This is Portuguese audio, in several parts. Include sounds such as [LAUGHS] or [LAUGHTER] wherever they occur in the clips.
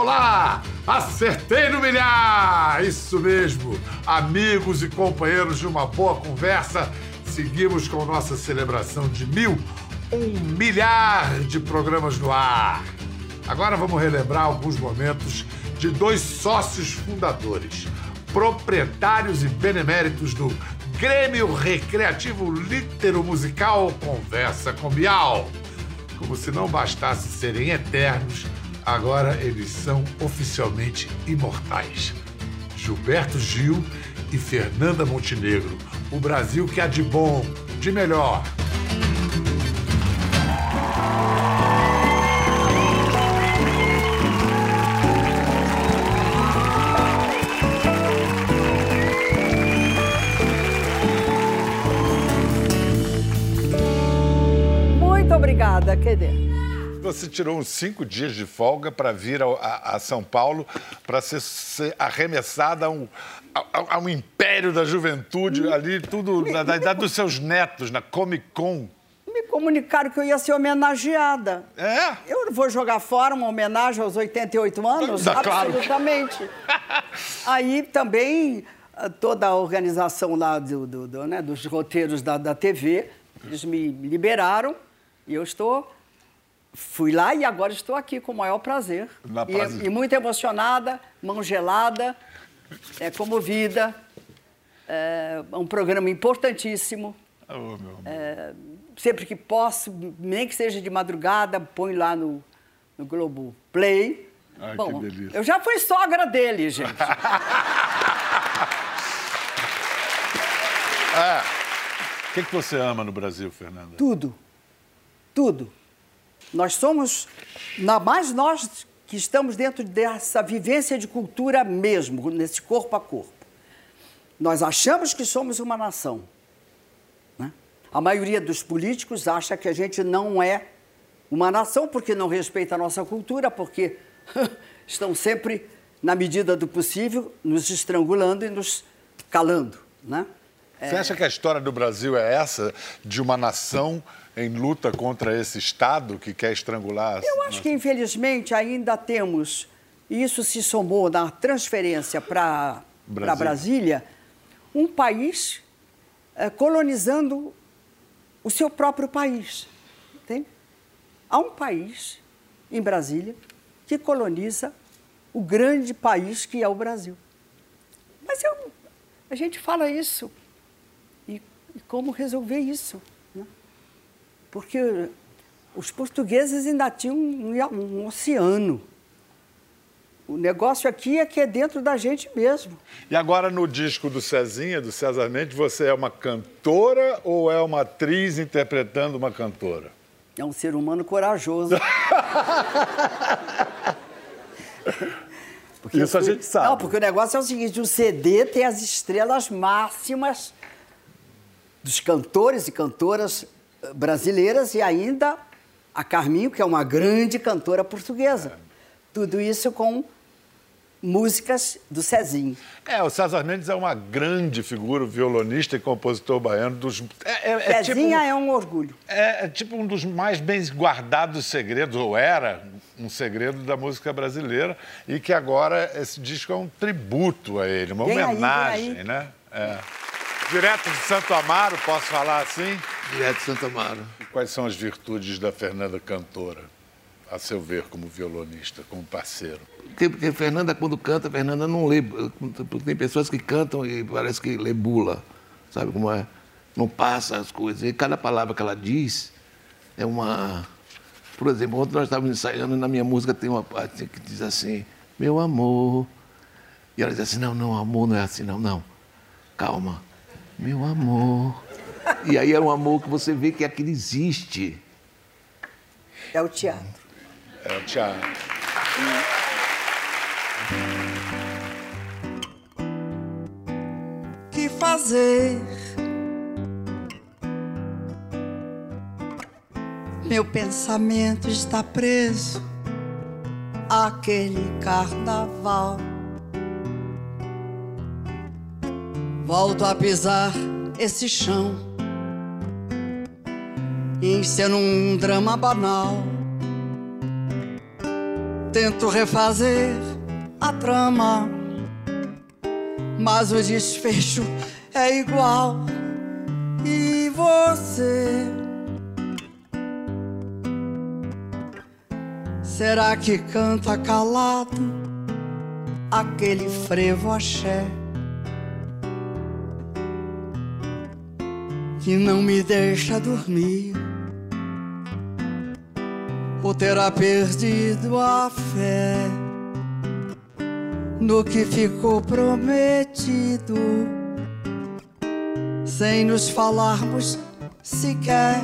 Olá! Acertei no milhar! Isso mesmo! Amigos e companheiros de uma boa conversa, seguimos com nossa celebração de mil, um milhar de programas no ar. Agora vamos relembrar alguns momentos de dois sócios fundadores, proprietários e beneméritos do Grêmio Recreativo Litero Musical Conversa com Bial. Como se não bastasse serem eternos, agora eles são oficialmente imortais. Gilberto Gil e Fernanda Montenegro. O Brasil que há de bom, de melhor. Muito obrigada, Kedê. Você tirou uns cinco dias de folga para vir ao- a, a São Paulo para ser, ser arremessada a um, a- a um império da juventude ali, tudo na, da idade dos seus netos, na Comic Con. Me comunicaram que eu ia ser homenageada. É? Eu não vou jogar fora uma homenagem aos 88 anos? Tá claro. Absolutamente. [LAUGHS] Aí também ah, toda a organização lá do, do- do, né, dos roteiros da, da TV, eles me liberaram e eu estou. Fui lá e agora estou aqui com o maior prazer. Na E- prazer. E, muito emocionada, mão gelada, é, comovida. É um programa importantíssimo. Oh, meu amor. sempre que posso, nem que seja de madrugada, põe lá no, no Globo Play. Ai, que Bom, delícia. eu já fui sogra dele, gente. [LAUGHS] O que, que você ama no Brasil, Fernanda? Tudo. Tudo. Nós somos, na mais nós que estamos dentro dessa vivência de cultura mesmo, nesse corpo a corpo. Nós achamos que somos uma nação. né? A maioria dos políticos acha que a gente não é uma nação porque não respeita a nossa cultura, porque [LAUGHS] estão sempre, na medida do possível, nos estrangulando e nos calando. Né? Você acha que a história do Brasil é essa, de uma nação em luta contra esse Estado que quer estrangular? Eu acho que, infelizmente, ainda temos, e isso se somou na transferência para Brasília. Brasília, um país eh, colonizando o seu próprio país. Entende? Há um país em Brasília que coloniza o grande país que é o Brasil. Mas eu, a gente fala isso. E, e como resolver isso? Porque os portugueses ainda tinham um, um oceano. O negócio aqui é que é dentro da gente mesmo. E agora no disco do Cezinha, do César Mendes, você é uma cantora ou é uma atriz interpretando uma cantora? É um ser humano corajoso. Porque [LAUGHS] Isso a gente sabe. Não, porque o negócio é o seguinte: o CD tem as estrelas máximas dos cantores e cantoras brasileiras e ainda a Carminho, que é uma grande cantora portuguesa. Tudo isso com músicas do Cezinho. É, o César Mendes é uma grande figura, violonista e compositor baiano dos. É, é- é tipo, Cezinha é um orgulho. é- é tipo um dos mais bem guardados segredos, ou era um segredo da música brasileira, e que agora esse disco é um tributo a ele, uma Vem aí, homenagem, aí. né? É. Direto de Santo Amaro, posso falar assim? Direto de Santa Amaro. Quais são as virtudes da Fernanda cantora, a seu ver, como violonista, como parceiro? Porque, porque a Fernanda, quando canta, a Fernanda não lê. Porque tem pessoas que cantam e parece que lê bula. Sabe como é? Não passa as coisas. E cada palavra que ela diz é uma. Por exemplo, ontem nós estávamos ensaiando e na minha música tem uma parte que diz assim: Meu amor. E ela diz assim: Não, não, amor não é assim, não, não. Calma. Meu amor. E aí é um amor que você vê que aquilo existe. É o teatro. É o teatro. que fazer. Meu pensamento está preso àquele carnaval. Volto a pisar esse chão, enceno um drama banal. Tento refazer a trama, mas o desfecho é igual. E você? Será que canta calado aquele frevo axé? Que não me deixa dormir ou terá perdido a fé no que ficou prometido, sem nos falarmos sequer,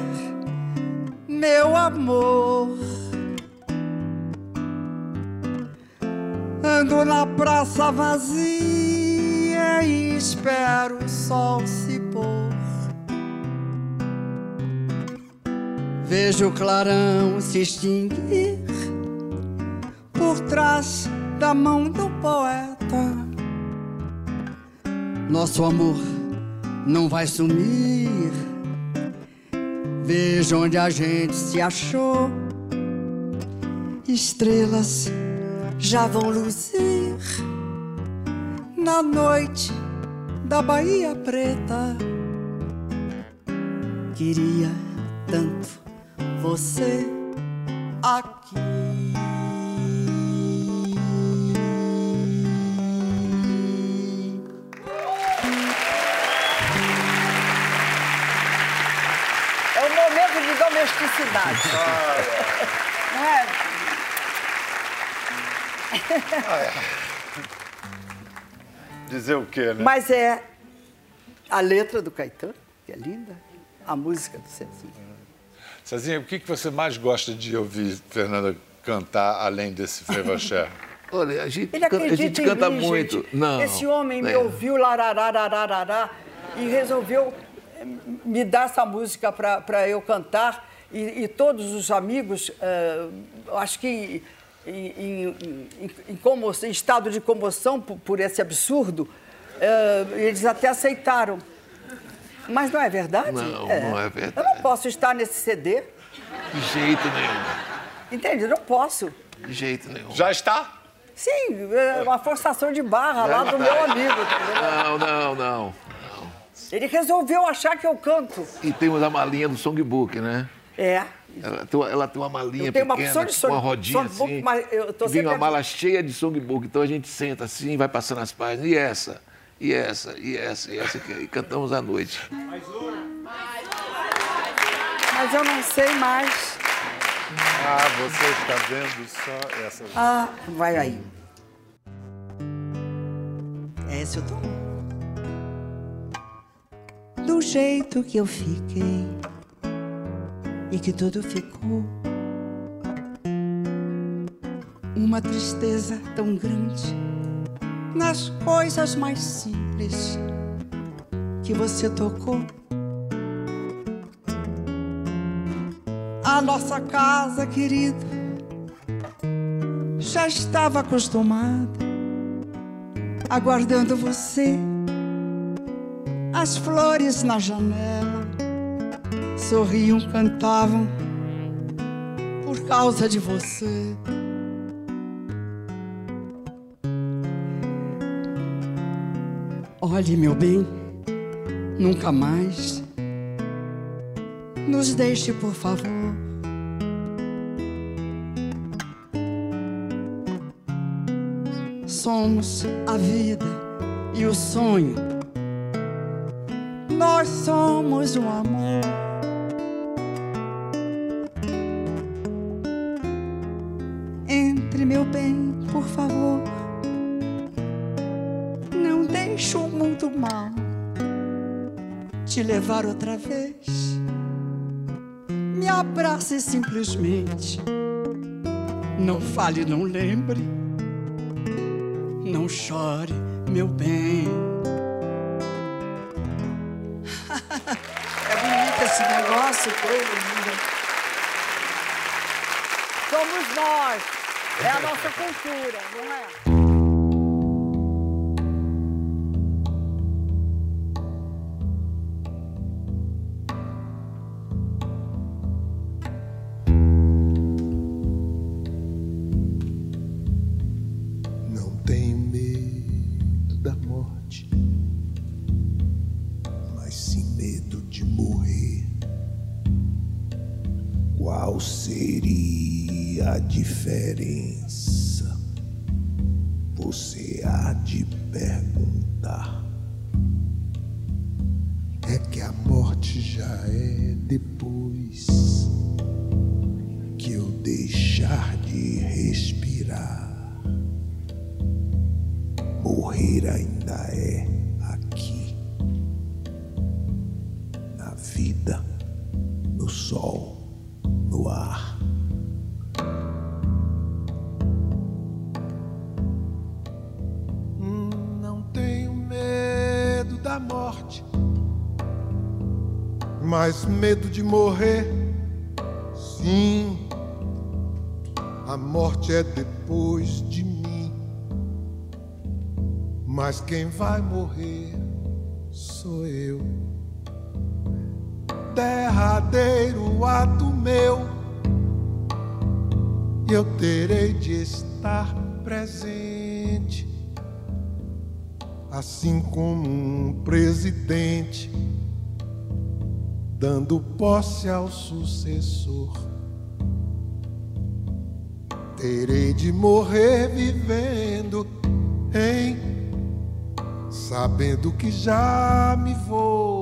meu amor. Ando na praça vazia e espero o sol Vejo o clarão se extinguir por trás da mão do poeta. Nosso amor não vai sumir. Vejo onde a gente se achou. Estrelas já vão luzir na noite da Bahia Preta. Queria tanto você aqui. É um momento de domesticidade. Não [LAUGHS] é? Dizer o quê, né? Mas é a letra do Caetano, que é linda, a música do Cezinha. Cezinha, o que que você mais gosta de ouvir Fernanda cantar além desse frevaché? [LAUGHS] Olha, a gente, can- a gente em canta mim, muito. gente. Não. Esse homem me é. ouviu larararararará e resolveu eh, me dar essa música para eu cantar. E, e todos os amigos, eh, acho que em, em- em- em como- em estado de comoção por, por esse absurdo, eh, eles até aceitaram. Mas não é verdade? Não, não é verdade. Eu não posso estar nesse CD, De jeito nenhum. entende? Eu não posso. De jeito nenhum. Já está? Sim, é uma forçação de barra lá do meu amigo. entendeu? Não, não, não. Ele resolveu achar que eu canto. E temos a malinha do songbook, né? É. Ela tem, uma- ela tem uma malinha uma pequena, de com song- uma rodinha songbook, assim. mas eu tô vem sempre uma mala cheia de songbook. Então a gente senta assim, vai passando as páginas. E essa, e essa, e essa, e essa. E cantamos à noite. Mas eu não sei mais. Ah, você está vendo só essa. Ah, vai aí. É esse o tom. Do jeito que eu fiquei e que tudo ficou. Uma tristeza tão grande nas coisas mais simples que você tocou. A nossa casa, querido, já estava acostumada aguardando você. As flores na janela sorriam, cantavam por causa de você. Olhe, meu bem, nunca mais nos deixe, por favor. Somos a vida e o sonho. Nós somos o amor. Entre, meu bem, por favor. Não deixe o mundo mal te levar outra vez. Me abrace simplesmente. Não fale, não lembre. Não chore, meu bem. [LAUGHS] é bonito esse negócio todo. Somos nós. É a nossa cultura, não é? Diferença? Você há de perguntar. É que a morte já é depois que eu deixar de respirar. Morrer ainda é aqui, na vida, no sol, no ar. Mas medo de morrer. Sim, a morte é depois de mim, mas quem vai morrer sou eu. Derradeiro ato meu, eu terei de estar presente, assim como um presidente dando posse ao sucessor. Terei de morrer vivendo, hein? Sabendo que já me vou.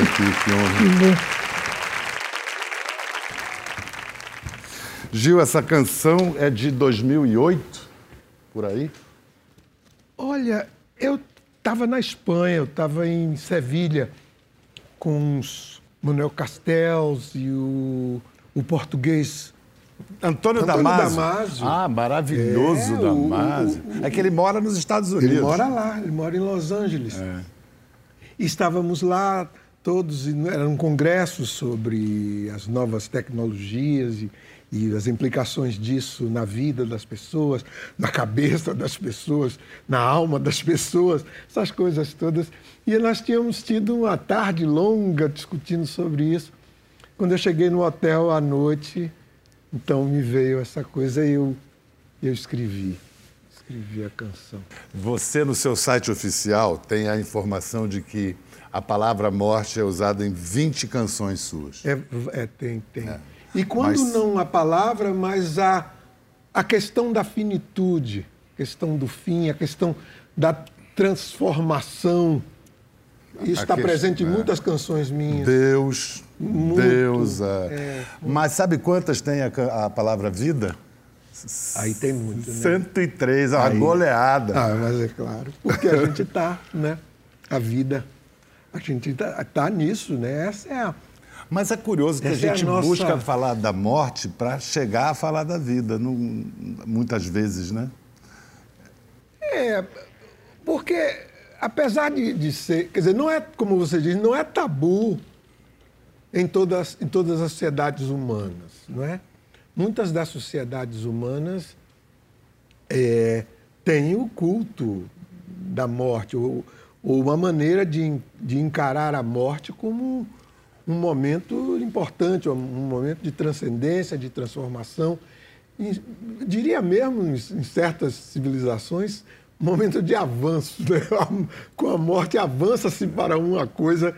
Aqui, que honra. Gil, essa canção é de 2008, por aí? Olha, eu estava na Espanha, eu estava em Sevilha com os Manuel Castells e o, o português Antônio, Antônio Damasio. Damasio. Ah, maravilhoso É, o- Damasio. É que ele mora nos Estados Unidos. Ele mora lá, ele mora em Los Angeles. E estávamos lá todos, era um congresso sobre as novas tecnologias e, e as implicações disso na vida das pessoas, na cabeça das pessoas, na alma das pessoas, essas coisas todas. E nós tínhamos tido uma tarde longa discutindo sobre isso. Quando eu cheguei no hotel à noite, então me veio essa coisa e eu, eu escrevi. Escrevi a canção. Você, no seu site oficial, tem a informação de que a palavra morte é usada em 20 canções suas. É, é, tem, tem. E quando Mas- não a palavra, mas a, a questão da finitude, a questão do fim, a questão da transformação. Isso A está presente em é. muitas canções minhas. Deus, Muito, Deus. é. Mas sabe quantas tem a, a palavra vida? Aí tem muito, né? 103, é uma Aí- goleada. Ah, mas é claro. Porque a gente está, né? A vida. A gente está tá nisso, né? Essa é a. Mas é curioso que a Essa é a gente nossa- busca falar da morte para chegar a falar da vida, não- muitas vezes, né? É, porque apesar de, de ser, quer dizer, não é, como você diz, não é tabu em todas, em todas as sociedades humanas, não é? Muitas das sociedades humanas é, têm o culto da morte, ou, ou uma maneira de, de encarar a morte como um momento importante, um momento de transcendência, de transformação. E, diria mesmo, em, em certas civilizações, momento de avanço. né? [LAUGHS] Com a morte, avança-se para uma coisa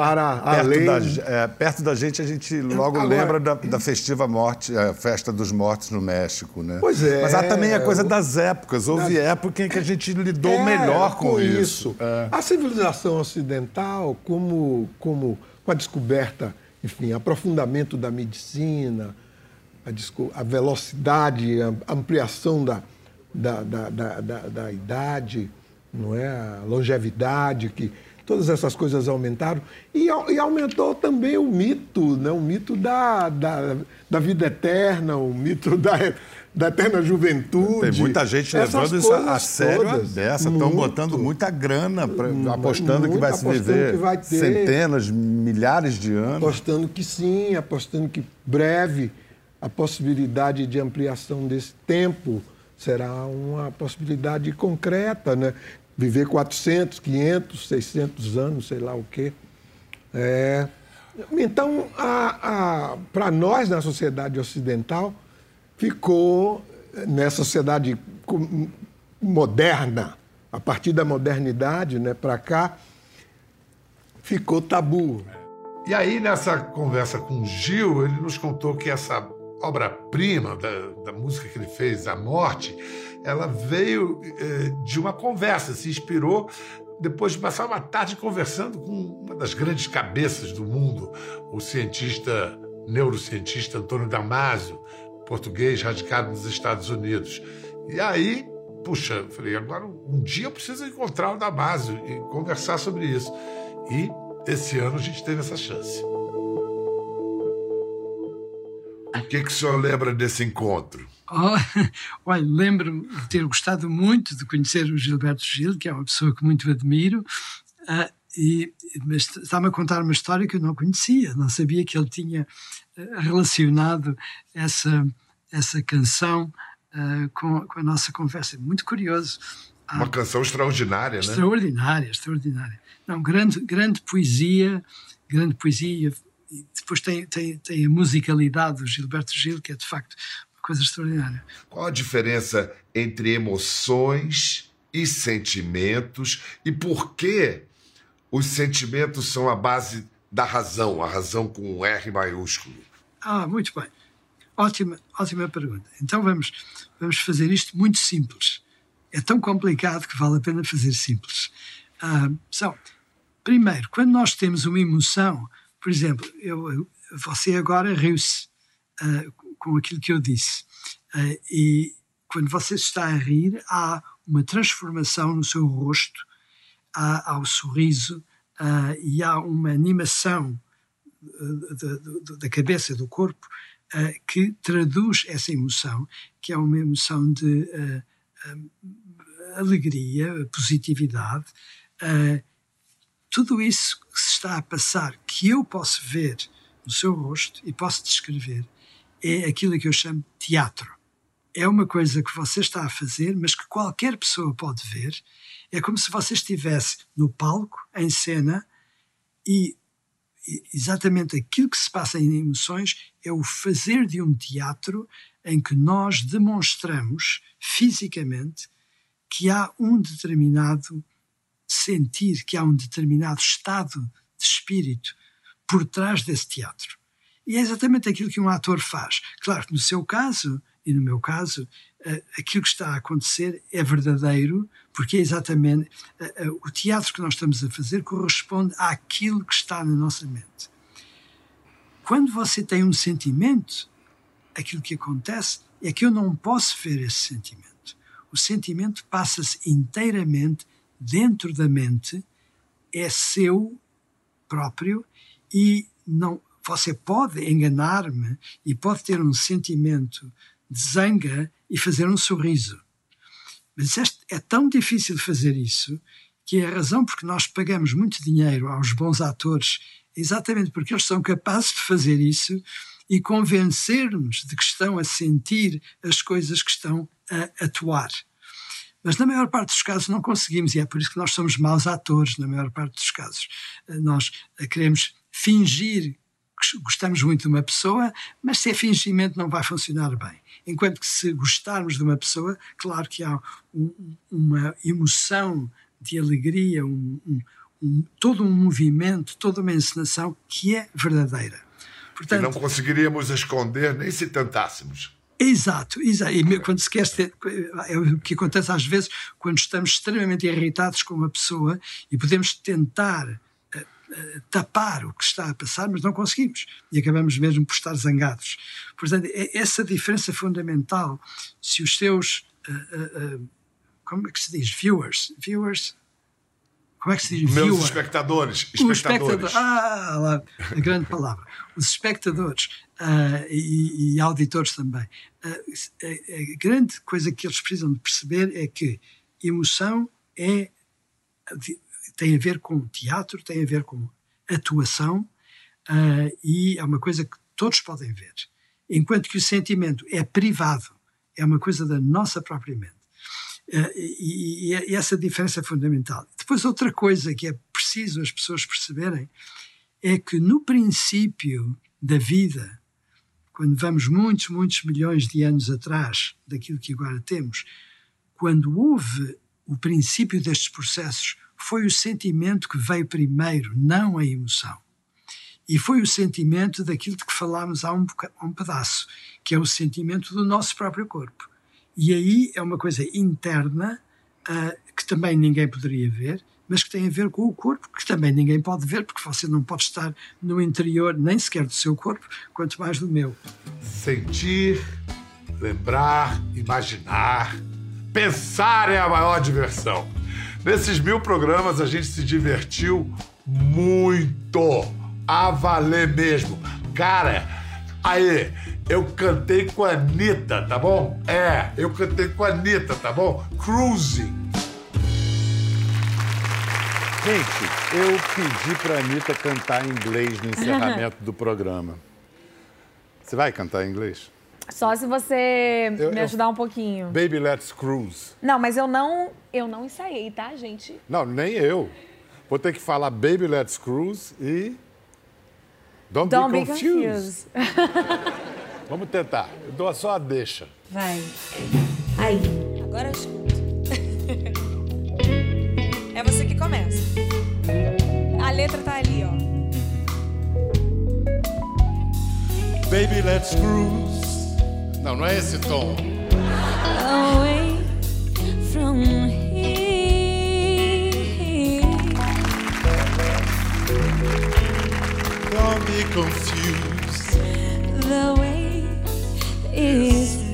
para Perto, além. da, é, perto da gente, a gente logo Agora- lembra da, da festiva morte, a festa dos mortos no México, né? Pois é. Mas há também a coisa das épocas. Houve época em que a gente lidou É, melhor com, isso. É. A civilização ocidental, como, como com a descoberta, enfim, aprofundamento da medicina, a, desco- a velocidade, a ampliação da, da, da, da, da- da idade, não é? a longevidade, que todas essas coisas aumentaram. E, e aumentou também o mito, né? o mito da, da, da vida eterna, o mito da, da eterna juventude. Tem muita gente Essas levando isso a sério todas. dessa. Estão botando muita grana, pra- Muito, apostando que muito, vai se apostando viver que vai ter. centenas, milhares de anos. apostando que sim, apostando que breve a possibilidade de ampliação desse tempo será uma possibilidade concreta, né? Viver 400, 500, 600 anos, sei lá o quê. É... Então, para nós, na sociedade ocidental, ficou, nessa sociedade moderna, a partir da modernidade né, para cá, ficou tabu. E aí, nessa conversa com o Gil, ele nos contou que essa obra-prima da, da, música que ele fez, A Morte, ela veio eh, de uma conversa, se inspirou depois de passar uma tarde conversando com uma das grandes cabeças do mundo, o cientista, neurocientista Antônio Damasio, português radicado nos Estados Unidos. E aí, puxa, eu falei, agora um dia eu preciso encontrar o Damasio e conversar sobre isso. E esse ano a gente teve essa chance. O que, que o senhor lembra desse encontro? Oh, [LAUGHS] olha, lembro-me de ter gostado muito de conhecer o Gilberto Gil, que é uma pessoa que muito admiro, uh, e, mas está-me a contar uma história que eu não conhecia, não sabia que ele tinha uh, relacionado essa, essa canção uh, com, com, a nossa conversa. Muito curioso. Uma canção extraordinária, né? Extraordinária, extraordinária. Não, grande, grande poesia, grande poesia. E depois tem, tem, tem a musicalidade do Gilberto Gil, que é de facto coisa extraordinária. Qual a diferença entre emoções e sentimentos e por que os sentimentos são a base da razão, a razão com um R maiúsculo? Ah, muito bem. Ótima, ótima pergunta. Então vamos, vamos fazer isto muito simples. É tão complicado que vale a pena fazer simples. Ah, são, primeiro, quando nós temos uma emoção, por exemplo, eu, você agora riu-se uh, com aquilo que eu disse. Uh, e quando você está a rir, há uma transformação no seu rosto, há, há o sorriso uh, e há uma animação da cabeça, do corpo, que traduz essa emoção, que é uma emoção de alegria, positividade. tudo isso que se está a passar, que eu posso ver no seu rosto e posso descrever, é aquilo que eu chamo teatro. É uma coisa que você está a fazer, mas que qualquer pessoa pode ver. É como se você estivesse no palco, em cena, e exatamente aquilo que se passa em emoções é o fazer de um teatro em que nós demonstramos fisicamente que há um determinado sentir, que há um determinado estado de espírito por trás desse teatro. E é exatamente aquilo que um ator faz. Claro que no seu caso e no meu caso, eh, aquilo que está a acontecer é verdadeiro, porque é exatamente eh, eh, o teatro que nós estamos a fazer corresponde àquilo que está na nossa mente. Quando você tem um sentimento, aquilo que acontece é que eu não posso ver esse sentimento. O sentimento passa-se inteiramente dentro da mente, é seu próprio e não você pode enganar-me e pode ter um sentimento de zanga e fazer um sorriso. Mas este, é tão difícil fazer isso que é a razão porque nós pagamos muito dinheiro aos bons atores, exatamente porque eles são capazes de fazer isso e convencer-nos de que estão a sentir as coisas que estão a atuar. Mas na maior parte dos casos não conseguimos, e é por isso que nós somos maus atores, na maior parte dos casos. Nós queremos fingir gostamos muito de uma pessoa, mas se é fingimento não vai funcionar bem. Enquanto que se gostarmos de uma pessoa, claro que há um, uma emoção de alegria, um, um, todo um movimento, toda uma encenação que é verdadeira. Portanto, não conseguiríamos esconder nem se tentássemos. Exato, exato. E quando se quer ter, é o que acontece às vezes quando estamos extremamente irritados com uma pessoa e podemos tentar tapar o que está a passar, mas não conseguimos. E acabamos mesmo por estar zangados. Portanto, é essa diferença fundamental. Se os teus. Uh, uh, uh, como é que se diz? Viewers. Viewers. Como é que se diz? Meus Viewer. espectadores. Espectadores. Ah, lá, a grande palavra. Os espectadores e, e, auditores também. a, a grande coisa que eles precisam de perceber é que emoção é tem a ver com teatro, tem a ver com atuação uh, e é uma coisa que todos podem ver. Enquanto que o sentimento é privado, é uma coisa da nossa própria mente. Uh, e, e, essa diferença é fundamental. Depois, outra coisa que é preciso as pessoas perceberem é que no princípio da vida, quando vamos muitos, muitos milhões de anos atrás daquilo que agora temos, quando houve o princípio destes processos, foi o sentimento que veio primeiro, não a emoção. E foi o sentimento daquilo de que falámos há um, um pedaço, que é o sentimento do nosso próprio corpo. E aí é uma coisa interna uh, que também ninguém poderia ver, mas que tem a ver com o corpo, que também ninguém pode ver, porque você não pode estar no interior nem sequer do seu corpo, quanto mais do meu. Sentir, lembrar, imaginar, pensar é a maior diversão. Nesses mil programas a gente se divertiu muito, a valer mesmo. Cara, aí, eu cantei com a Anitta, tá bom? É, eu cantei com a Anitta, tá bom? Cruising. Gente, eu pedi pra Anitta cantar em inglês no encerramento do programa. Você vai cantar em inglês? Só se você eu, me ajudar eu... um pouquinho. Baby Let's Cruise. Não, mas eu não, eu não ensaiei, tá, gente? Não, nem eu. Vou ter que falar Baby Let's Cruise e Don't, Don't be confused. Be confused. [LAUGHS] Vamos tentar. Eu dou só a deixa. Vai. Aí. Agora eu escuto. [LAUGHS] É você que começa. A letra tá ali, ó. Baby, let's cruise. Não, não é esse tom. Away from here. Don't be confused. The way is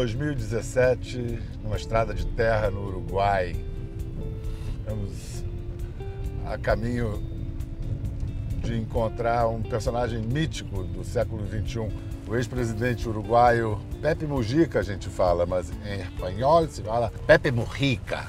2017, numa estrada de terra no Uruguai. Estamos a caminho de encontrar um personagem mítico do século XXI, o ex-presidente uruguaio Pepe Mujica, a gente fala, mas em espanhol se fala Pepe Mujica.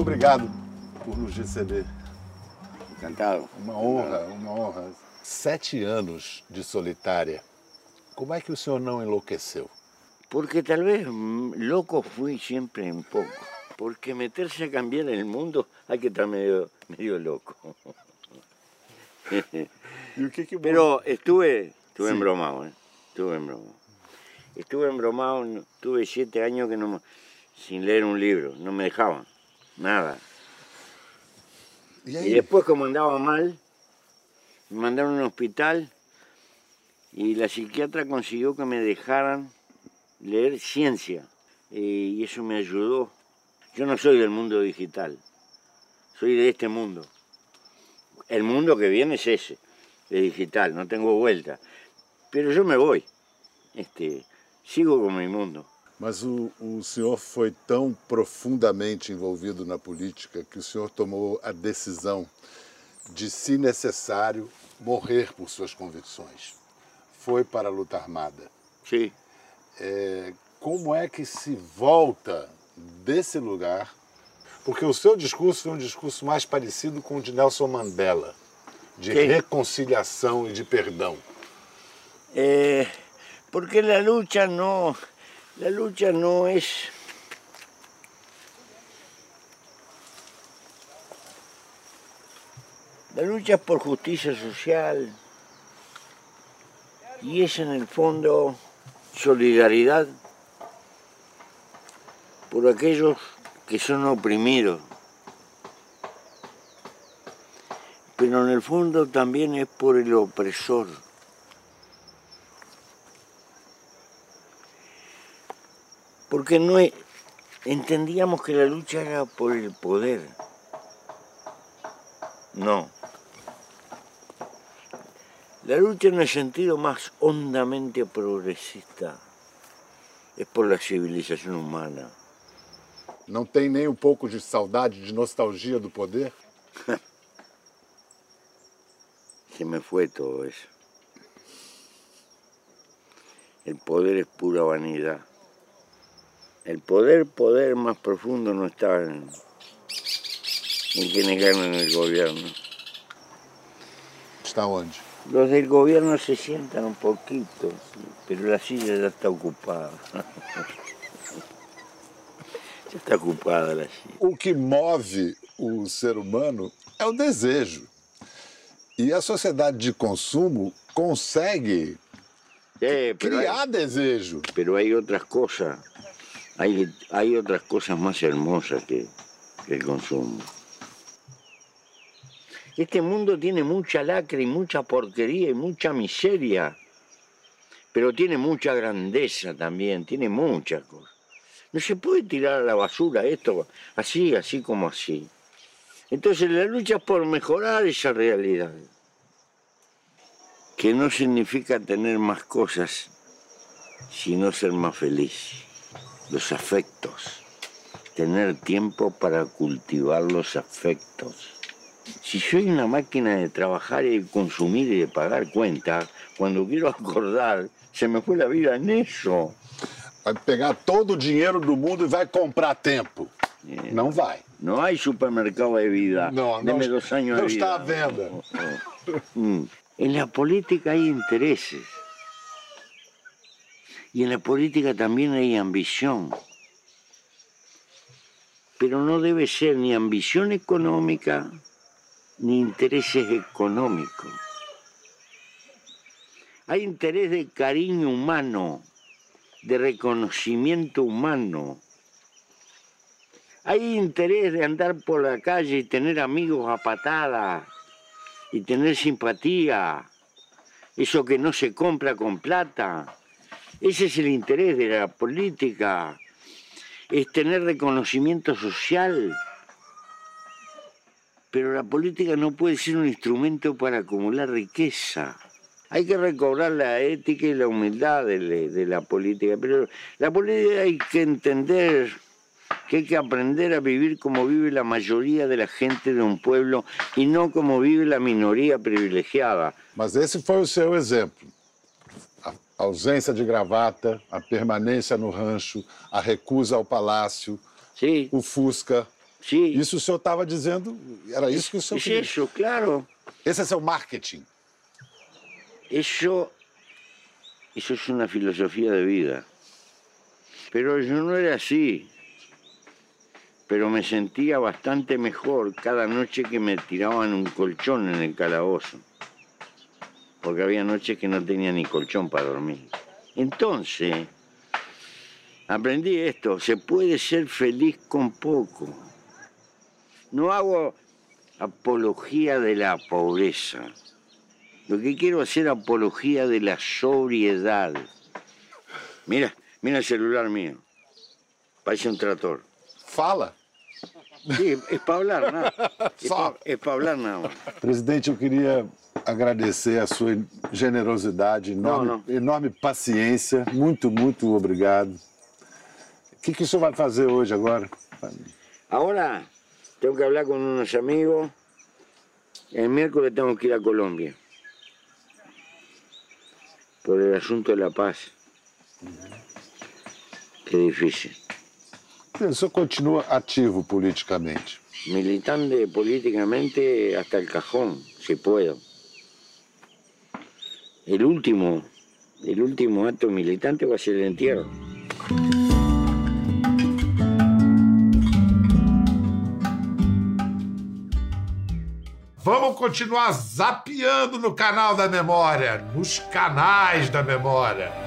Obrigado por nos receber. Encantado. Uma honra, uma honra. Sete anos de solitária. Como é que o senhor não enlouqueceu? Porque talvez louco fui sempre um pouco. Porque meterse a cambiar o mundo, há que estar meio, louco. e [LAUGHS] o que que... Pero estuve, estuve embromado, ¿eh? estuve embromado. Estuve embromado, tuve siete años que no, sin leer un libro, no me dejaban. Nada. ¿Y, después como andaba mal, me mandaron a un hospital y la psiquiatra consiguió que me dejaran leer ciencia y eso me ayudó. Yo no soy del mundo digital, soy de este mundo. El mundo que viene es ese, de digital, no tengo vuelta. Pero yo me voy, este, sigo con mi mundo. Mas o, o senhor foi tão profundamente envolvido na política que o senhor tomou a decisão de, se necessário, morrer por suas convicções. Foi para a luta armada. Sim. É, como é que se volta desse lugar? Porque o seu discurso foi um discurso mais parecido com o de Nelson Mandela, de Sim. reconciliação e de perdão. É, Porque la lucha no, la lucha no es La lucha por justicia social y es en el fondo solidaridad por aquellos que son oprimidos. Pero en el fondo también es por el opresor. Porque no es- entendíamos que la lucha era por el poder. No. La lucha en el sentido más hondamente progresista es por la civilización humana. Não tem nem um pouco de saudade, de nostalgia do poder? [LAUGHS] Se me fue todo eso. El poder es pura vanidad. El poder, poder más profundo no está en, en quienes ganan el gobierno. Está onde? Los del gobierno se sientan un poquito, pero la silla ya está ocupada. [LAUGHS] ya está ocupada la silla. O que move o ser humano é o desejo. E a sociedade de consumo consegue hay- criar desejo. pero hay otras cosas, hay, hay otras cosas más hermosas que, que el consumo. Este mundo tiene mucha lacra y mucha porquería y mucha miseria, pero tiene mucha grandeza también, tiene muchas cosas. No se puede tirar a la basura esto así, así como así. Entonces la lucha es por mejorar esa realidad, que no significa tener más cosas, sino ser más feliz. Los afectos, tener tiempo para cultivar los afectos. Si soy una máquina de trabajar y de consumir y de pagar cuentas, cuando quiero acordar, se me fue la vida en eso. Vai pegar todo o dinheiro do mundo e vai comprar tempo. Não vai. No hay supermercado de vida. No, no, Deme dos años no de está vida. à venda. En la política hay intereses. Y en la política también hay ambición. Pero no debe ser ni ambición económica ni intereses económicos. Hay interés de cariño humano, de reconocimiento humano. Hay interés de andar por la calle y tener amigos a patadas y tener simpatía. Eso que no se compra con plata. Ese es el interés de la política. Es tener reconocimiento social. Pero la política no puede ser un instrumento para acumular riqueza. Hay que recobrar la ética y la humildad de, la- política. Pero la política hay que entender que hay que aprender a vivir como vive la mayoría de la gente de un pueblo y no como vive la minoría privilegiada. Mas esse foi o seu. A ausência de gravata, a permanência no rancho, a recusa ao palácio, o Fusca. Isso o senhor estava dizendo, era isso que o senhor Es queria. eso, claro. Esse é seu marketing. Eso, eso es una filosofía de vida. Pero yo no era así. Pero me sentía bastante mejor cada noche que me tiraban un colchón en el calabozo. Porque había noches que no tenía ni colchón para dormir. Entonces, aprendí esto, se puede ser feliz con poco. No hago apología de la pobreza. Lo que quiero es hacer apología de la sobriedad. Mira, mira el celular mío. Parece un trator. Fala. Sí, es para hablar, nada. [LAUGHS] Es para hablar nada más. Presidente, eu queria agradecer a sua generosidade, enorme, Não, enorme paciência. Muito, muito obrigado. O que, que o senhor vai fazer hoje agora? Ahora tengo que hablar con unos amigos. El miércoles tengo que ir a Colombia. Por el asunto de la paz. Qué difícil. O senhor continua ativo politicamente. Militante políticamente hasta el cajón, si puedo. El último el último acto militante va a ser el entierro. Vamos continuar zapeando no canal da memória, nos canais da memória.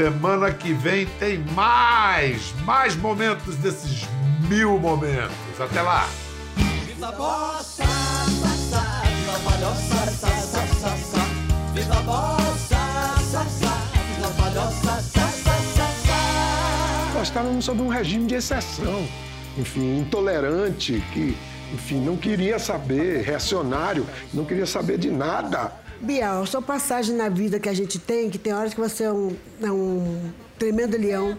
Semana que vem tem mais, mais momentos desses mil momentos. Até lá! Viva bossa, sa, sa, viva palhoça, sa, sa, sa, bossa, sa, sa, viva palhoça, sa, sa, sa, sa. Nós estávamos sob um regime de exceção, enfim, intolerante, que, enfim, não queria saber, reacionário, não queria saber de nada. Bial, sua passagem na vida que a gente tem, que tem horas que você é um, é um tremendo leão.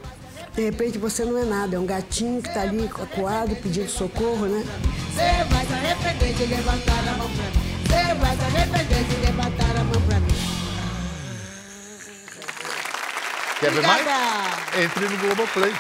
De repente você não é nada, é um gatinho que tá ali acuado, pedindo socorro, né? Você vai se arrepender de levantar a mão pra mim. Você vai se arrepender de levantar a mão pra mim. Quer ver mais? Entre no Globoplay.